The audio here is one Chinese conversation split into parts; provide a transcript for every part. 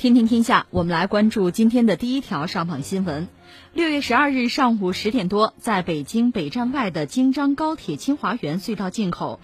听听天下，我们来关注今天的第一条上榜新闻。六月十二日上午十点多，在北京北站外的京张高铁清华园隧道进口。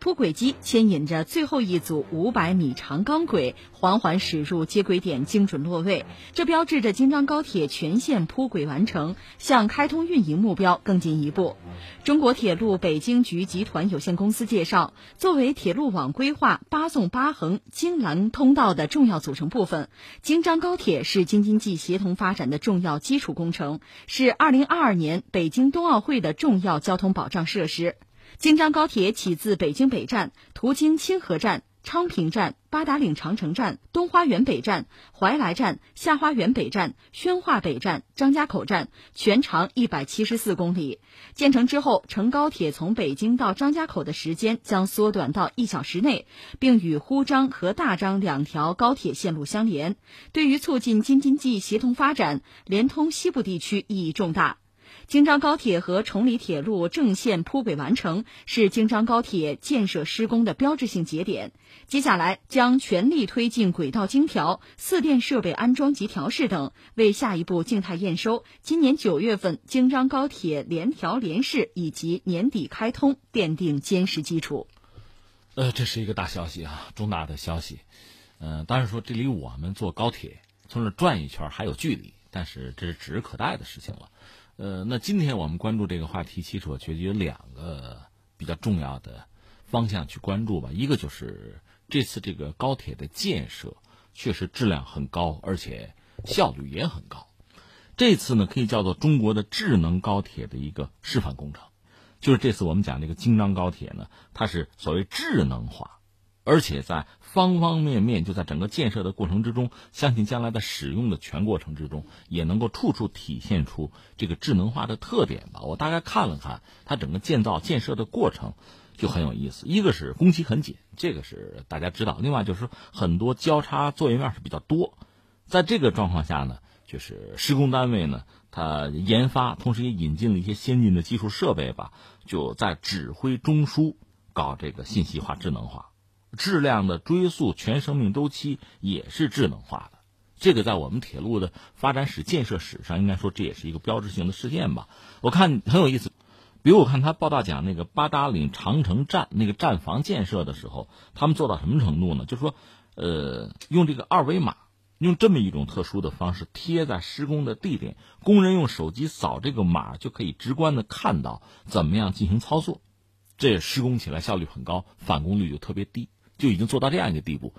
铺轨机牵引着最后一组五百米长钢轨，缓缓驶入接轨点，精准落位。这标志着京张高铁全线铺轨完成，向开通运营目标更进一步。中国铁路北京局集团有限公司介绍，作为铁路网规划八纵八横京兰通道的重要组成部分，京张高铁是京津冀协同发展的重要基础工程，是二零二二年北京冬奥会的重要交通保障设施。京张高铁起自北京北站，途经清河站、昌平站、八达岭长城站、东花园北站、怀来站、下花园北站、宣化北站、张家口站，全长一百七十四公里。建成之后，乘高铁从北京到张家口的时间将缩短到一小时内，并与呼张和大张两条高铁线路相连，对于促进京津冀协同发展、连通西部地区意义重大。京张高铁和崇礼铁路正线铺轨完成，是京张高铁建设施工的标志性节点。接下来将全力推进轨道精调、四电设备安装及调试等，为下一步静态验收、今年九月份京张高铁联调联试以及年底开通奠定坚实基础。呃，这是一个大消息啊，重大的消息。嗯，当然说这离我们坐高铁从这转一圈还有距离，但是这是指日可待的事情了。呃，那今天我们关注这个话题，其实我觉得有两个比较重要的方向去关注吧。一个就是这次这个高铁的建设确实质量很高，而且效率也很高。这次呢，可以叫做中国的智能高铁的一个示范工程。就是这次我们讲这个京张高铁呢，它是所谓智能化。而且在方方面面，就在整个建设的过程之中，相信将来的使用的全过程之中，也能够处处体现出这个智能化的特点吧。我大概看了看它整个建造建设的过程，就很有意思。一个是工期很紧，这个是大家知道；另外就是很多交叉作业面是比较多。在这个状况下呢，就是施工单位呢，它研发，同时也引进了一些先进的技术设备吧，就在指挥中枢搞这个信息化、智能化。质量的追溯全生命周期也是智能化的，这个在我们铁路的发展史、建设史上，应该说这也是一个标志性的事件吧。我看很有意思，比如我看他报道讲那个八达岭长城站那个站房建设的时候，他们做到什么程度呢？就说，呃，用这个二维码，用这么一种特殊的方式贴在施工的地点，工人用手机扫这个码，就可以直观的看到怎么样进行操作，这施工起来效率很高，返工率就特别低。就已经做到这样一个地步，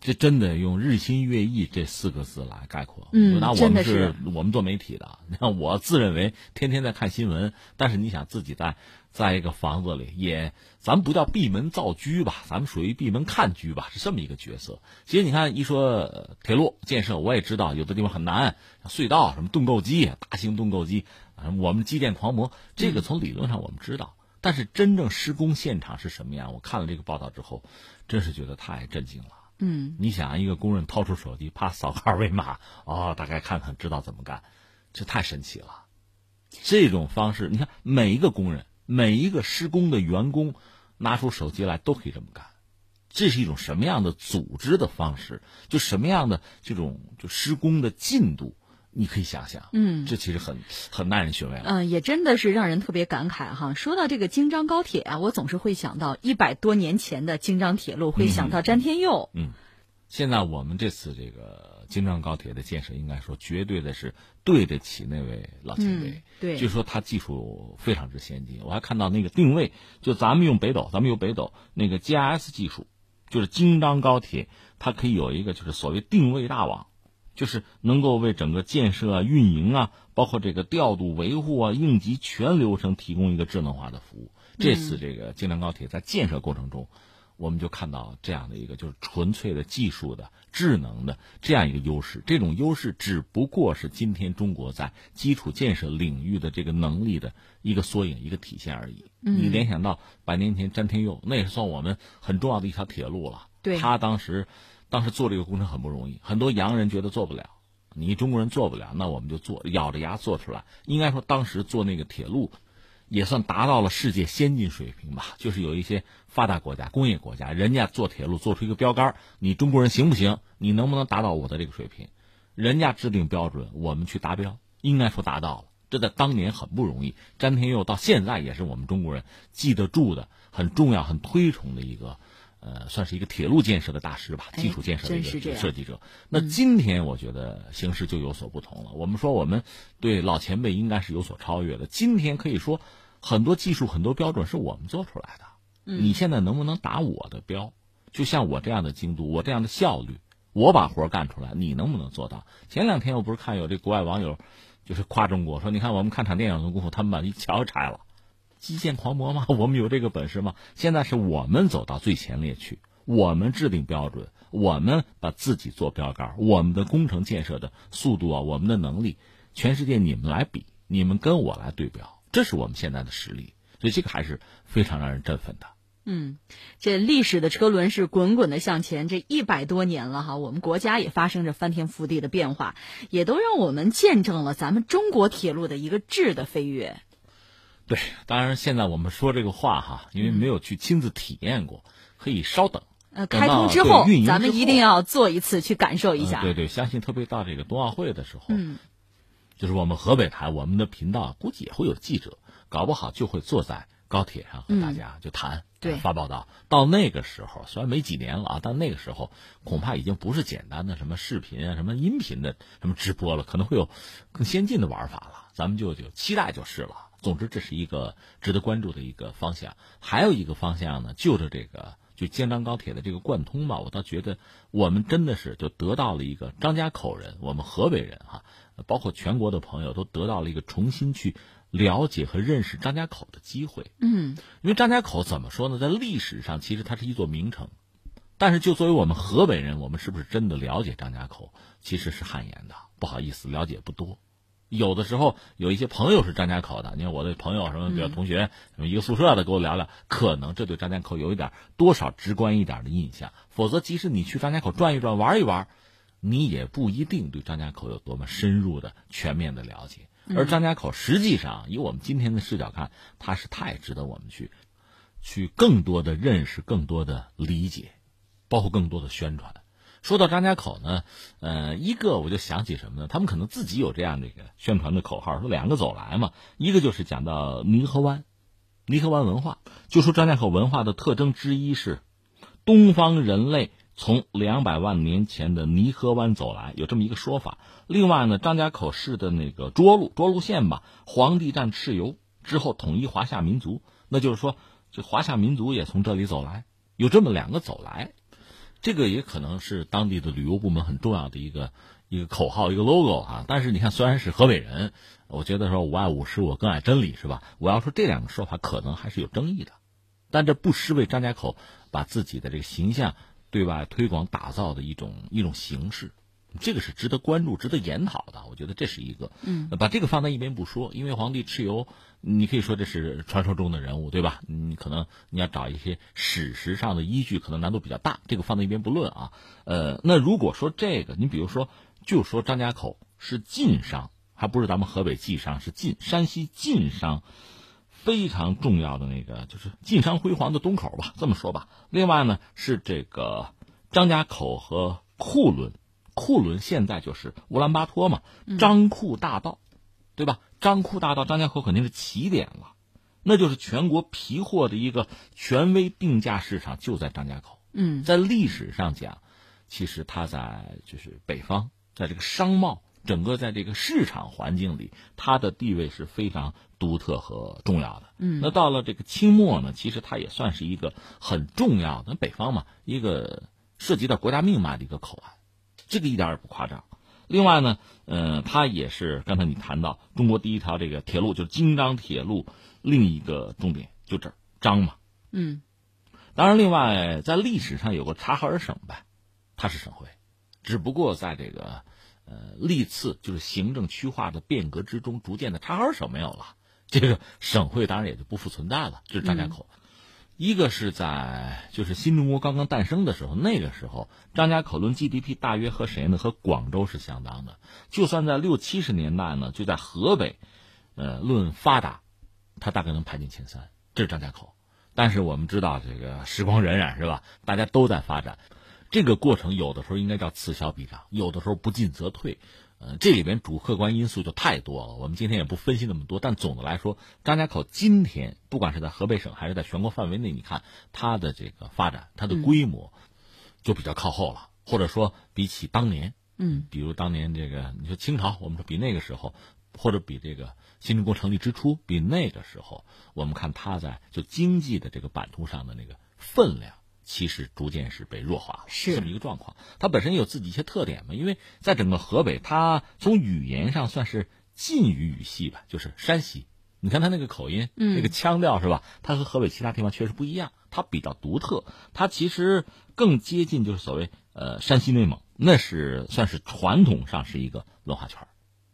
这真的用日新月异这四个字来概括。嗯，那我们是我们做媒体的，你看我自认为天天在看新闻，但是你想自己在在一个房子里，也咱不叫闭门造车吧，咱们属于闭门看车吧，是这么一个角色。其实你看一说铁路建设，我也知道有的地方很难，隧道什么盾构机、大型盾构机，我们机电狂魔，这个从理论上我们知道。但是真正施工现场是什么样？我看了这个报道之后，真是觉得太震惊了。嗯，你想，一个工人掏出手机，啪扫个二维码，哦，大概看看知道怎么干，这太神奇了。这种方式，你看每一个工人，每一个施工的员工，拿出手机来都可以这么干。这是一种什么样的组织的方式？就什么样的这种就施工的进度？你可以想想，嗯，这其实很很耐人寻味了。嗯，也真的是让人特别感慨哈。说到这个京张高铁啊，我总是会想到一百多年前的京张铁路，会想到詹天佑。嗯，现在我们这次这个京张高铁的建设，应该说绝对的是对得起那位老前辈。对，据说他技术非常之先进。我还看到那个定位，就咱们用北斗，咱们用北斗那个 GIS 技术，就是京张高铁，它可以有一个就是所谓定位大网。就是能够为整个建设啊、运营啊，包括这个调度、维护啊、应急全流程提供一个智能化的服务。这次这个京张高铁在建设过程中，我们就看到这样的一个就是纯粹的技术的、智能的这样一个优势。这种优势只不过是今天中国在基础建设领域的这个能力的一个缩影、一个体现而已。你联想到百年前詹天佑，那也算我们很重要的一条铁路了。对，他当时。当时做这个工程很不容易，很多洋人觉得做不了，你中国人做不了，那我们就做，咬着牙做出来。应该说，当时做那个铁路，也算达到了世界先进水平吧。就是有一些发达国家、工业国家，人家做铁路做出一个标杆，你中国人行不行？你能不能达到我的这个水平？人家制定标准，我们去达标，应该说达到了。这在当年很不容易。詹天佑到现在也是我们中国人记得住的、很重要、很推崇的一个。呃，算是一个铁路建设的大师吧，基础建设的一个设计者。那今天我觉得形势就有所不同了。我们说我们对老前辈应该是有所超越的。今天可以说很多技术、很多标准是我们做出来的。你现在能不能打我的标？就像我这样的精度，我这样的效率，我把活干出来，你能不能做到？前两天我不是看有这国外网友就是夸中国，说你看我们看场电影的功夫，他们把一桥拆了。基建狂魔吗？我们有这个本事吗？现在是我们走到最前列去，我们制定标准，我们把自己做标杆，我们的工程建设的速度啊，我们的能力，全世界你们来比，你们跟我来对标，这是我们现在的实力，所以这个还是非常让人振奋的。嗯，这历史的车轮是滚滚的向前，这一百多年了哈，我们国家也发生着翻天覆地的变化，也都让我们见证了咱们中国铁路的一个质的飞跃。对，当然现在我们说这个话哈，因为没有去亲自体验过，可以稍等。呃，开通之后，咱们一定要做一次去感受一下。对对，相信特别到这个冬奥会的时候，嗯，就是我们河北台我们的频道估计也会有记者，搞不好就会坐在高铁上和大家就谈，对，发报道。到那个时候，虽然没几年了啊，但那个时候恐怕已经不是简单的什么视频啊、什么音频的什么直播了，可能会有更先进的玩法了。咱们就就期待就是了。总之，这是一个值得关注的一个方向。还有一个方向呢，就着这个就京张高铁的这个贯通吧，我倒觉得我们真的是就得到了一个张家口人，我们河北人哈，包括全国的朋友都得到了一个重新去了解和认识张家口的机会。嗯，因为张家口怎么说呢，在历史上其实它是一座名城，但是就作为我们河北人，我们是不是真的了解张家口，其实是汗颜的。不好意思，了解不多。有的时候有一些朋友是张家口的，你看我的朋友什么，比如同学什么一个宿舍的，跟我聊聊，可能这对张家口有一点多少直观一点的印象。否则，即使你去张家口转一转、玩一玩，你也不一定对张家口有多么深入的、全面的了解。而张家口实际上，以我们今天的视角看，它是太值得我们去去更多的认识、更多的理解，包括更多的宣传。说到张家口呢，呃，一个我就想起什么呢？他们可能自己有这样的一个宣传的口号，说两个走来嘛。一个就是讲到泥河湾，泥河湾文化，就说张家口文化的特征之一是东方人类从两百万年前的泥河湾走来，有这么一个说法。另外呢，张家口市的那个涿鹿涿鹿县吧，皇帝战蚩尤之后统一华夏民族，那就是说这华夏民族也从这里走来，有这么两个走来。这个也可能是当地的旅游部门很重要的一个一个口号，一个 logo 啊。但是你看，虽然是河北人，我觉得说我爱五十，我更爱真理，是吧？我要说这两个说法可能还是有争议的，但这不失为张家口把自己的这个形象对外推广打造的一种一种形式。这个是值得关注、值得研讨的。我觉得这是一个，嗯，把这个放在一边不说，因为皇帝蚩尤，你可以说这是传说中的人物，对吧？你可能你要找一些史实上的依据，可能难度比较大。这个放在一边不论啊。呃，那如果说这个，你比如说，就说张家口是晋商，还不是咱们河北晋商，是晋山西晋商非常重要的那个，就是晋商辉煌的东口吧，这么说吧。另外呢，是这个张家口和库伦。库伦现在就是乌兰巴托嘛，张库大道，对吧？张库大道，张家口肯定是起点了，那就是全国皮货的一个权威定价市场就在张家口。嗯，在历史上讲，其实它在就是北方，在这个商贸整个在这个市场环境里，它的地位是非常独特和重要的。嗯，那到了这个清末呢，其实它也算是一个很重要的北方嘛，一个涉及到国家命脉的一个口岸。这个一点也不夸张。另外呢，呃，它也是刚才你谈到中国第一条这个铁路，就是京张铁路，另一个重点就这儿张嘛。嗯，当然，另外在历史上有个察哈尔省呗，它是省会，只不过在这个呃历次就是行政区划的变革之中，逐渐的察哈尔省没有了，这个省会当然也就不复存在了，就是张家口。一个是在就是新中国刚刚诞生的时候，那个时候张家口论 GDP 大约和谁呢？和广州是相当的。就算在六七十年代呢，就在河北，呃，论发达，它大概能排进前三，这是张家口。但是我们知道，这个时光荏苒是吧？大家都在发展，这个过程有的时候应该叫此消彼长，有的时候不进则退。呃，这里边主客观因素就太多了，我们今天也不分析那么多。但总的来说，张家口今天不管是在河北省还是在全国范围内，你看它的这个发展，它的规模就比较靠后了，或者说比起当年，嗯，比如当年这个你说清朝，我们说比那个时候，或者比这个新中国成立之初，比那个时候，我们看它在就经济的这个版图上的那个分量。其实逐渐是被弱化了，是这么一个状况。它本身有自己一些特点嘛，因为在整个河北，它从语言上算是晋语语系吧，就是山西。你看它那个口音，那个腔调是吧？它和河北其他地方确实不一样，它比较独特。它其实更接近就是所谓呃山西内蒙，那是算是传统上是一个文化圈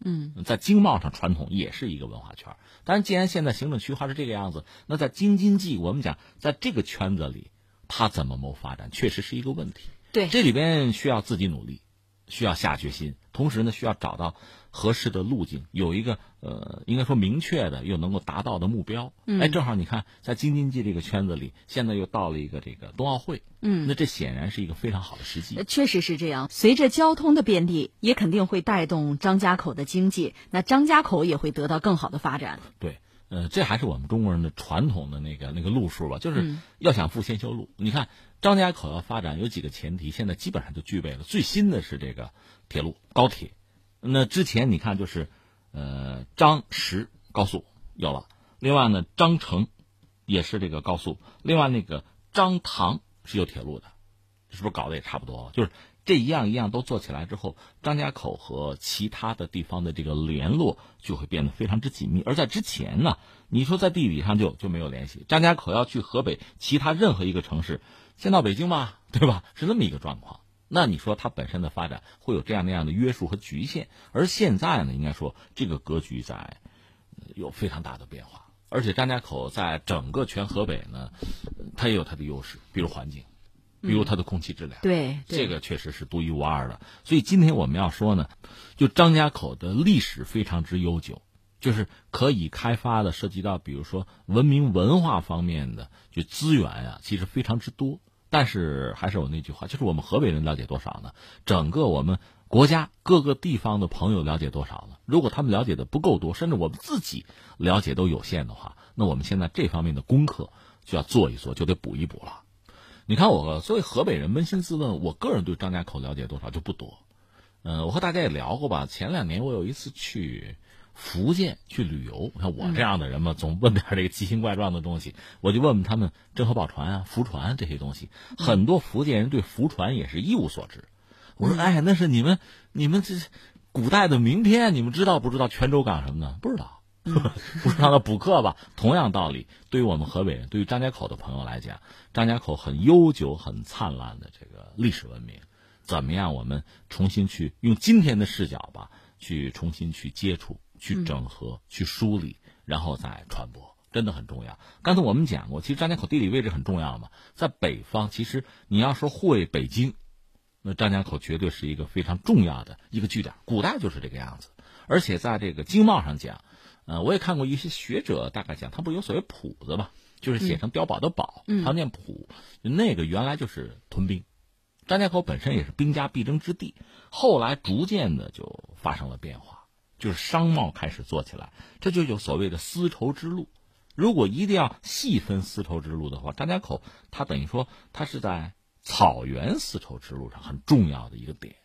嗯，在经贸上传统也是一个文化圈但是既然现在行政区划是这个样子，那在京津冀，我们讲在这个圈子里。他怎么谋发展，确实是一个问题。对，这里边需要自己努力，需要下决心，同时呢，需要找到合适的路径，有一个呃，应该说明确的又能够达到的目标。哎，正好你看，在京津冀这个圈子里，现在又到了一个这个冬奥会，嗯，那这显然是一个非常好的时机。确实是这样，随着交通的便利，也肯定会带动张家口的经济，那张家口也会得到更好的发展。对。呃，这还是我们中国人的传统的那个那个路数吧，就是要想富先修路。你看张家口要发展有几个前提，现在基本上就具备了。最新的是这个铁路高铁，那之前你看就是呃张石高速有了，另外呢张城也是这个高速，另外那个张唐是有铁路的，是不是搞得也差不多了？就是。这一样一样都做起来之后，张家口和其他的地方的这个联络就会变得非常之紧密。而在之前呢，你说在地理上就就没有联系。张家口要去河北其他任何一个城市，先到北京吧，对吧？是这么一个状况。那你说它本身的发展会有这样那样的约束和局限？而现在呢，应该说这个格局在有非常大的变化。而且张家口在整个全河北呢，它也有它的优势，比如环境。比如它的空气质量，对这个确实是独一无二的。所以今天我们要说呢，就张家口的历史非常之悠久，就是可以开发的，涉及到比如说文明文化方面的就资源啊，其实非常之多。但是还是我那句话，就是我们河北人了解多少呢？整个我们国家各个地方的朋友了解多少呢？如果他们了解的不够多，甚至我们自己了解都有限的话，那我们现在这方面的功课就要做一做，就得补一补了。你看我作为河北人，扪心自问，我个人对张家口了解多少就不多。嗯，我和大家也聊过吧。前两年我有一次去福建去旅游，像我这样的人嘛，总问点这个奇形怪状的东西，我就问问他们郑和宝船啊、福船这些东西。很多福建人对福船也是一无所知。我说，哎，那是你们你们这古代的名片，你们知道不知道泉州港什么的？不知道。不是让他补课吧？同样道理，对于我们河北人，对于张家口的朋友来讲，张家口很悠久、很灿烂的这个历史文明，怎么样？我们重新去用今天的视角吧，去重新去接触、去整合、去梳理，然后再传播，真的很重要。刚才我们讲过，其实张家口地理位置很重要嘛，在北方，其实你要说护卫北京，那张家口绝对是一个非常重要的一个据点，古代就是这个样子。而且在这个经贸上讲。呃，我也看过一些学者大概讲，他不是有所谓谱子嘛，就是写成碉堡的堡，他念谱，那个原来就是屯兵，张家口本身也是兵家必争之地，后来逐渐的就发生了变化，就是商贸开始做起来，这就有所谓的丝绸之路。如果一定要细分丝绸之路的话，张家口它等于说它是在草原丝绸之路上很重要的一个点，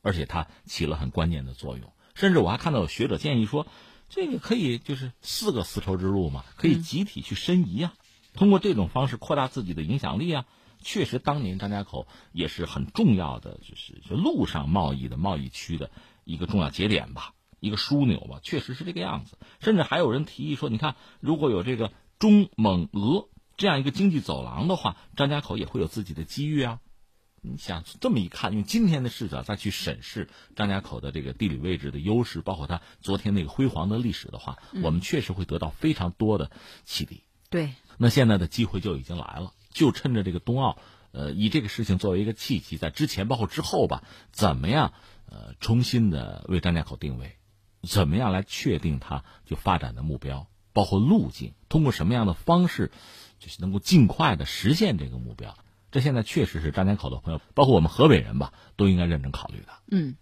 而且它起了很关键的作用，甚至我还看到有学者建议说。这个可以就是四个丝绸之路嘛，可以集体去申遗啊，通过这种方式扩大自己的影响力啊。确实，当年张家口也是很重要的，就是就陆上贸易的贸易区的一个重要节点吧，一个枢纽吧，确实是这个样子。甚至还有人提议说，你看，如果有这个中蒙俄这样一个经济走廊的话，张家口也会有自己的机遇啊。你想这么一看，用今天的视角再去审视张家口的这个地理位置的优势，包括它昨天那个辉煌的历史的话，我们确实会得到非常多的启迪。对，那现在的机会就已经来了，就趁着这个冬奥，呃，以这个事情作为一个契机，在之前包括之后吧，怎么样，呃，重新的为张家口定位，怎么样来确定它就发展的目标，包括路径，通过什么样的方式，就是能够尽快的实现这个目标。这现在确实是张家口的朋友，包括我们河北人吧，都应该认真考虑的。嗯。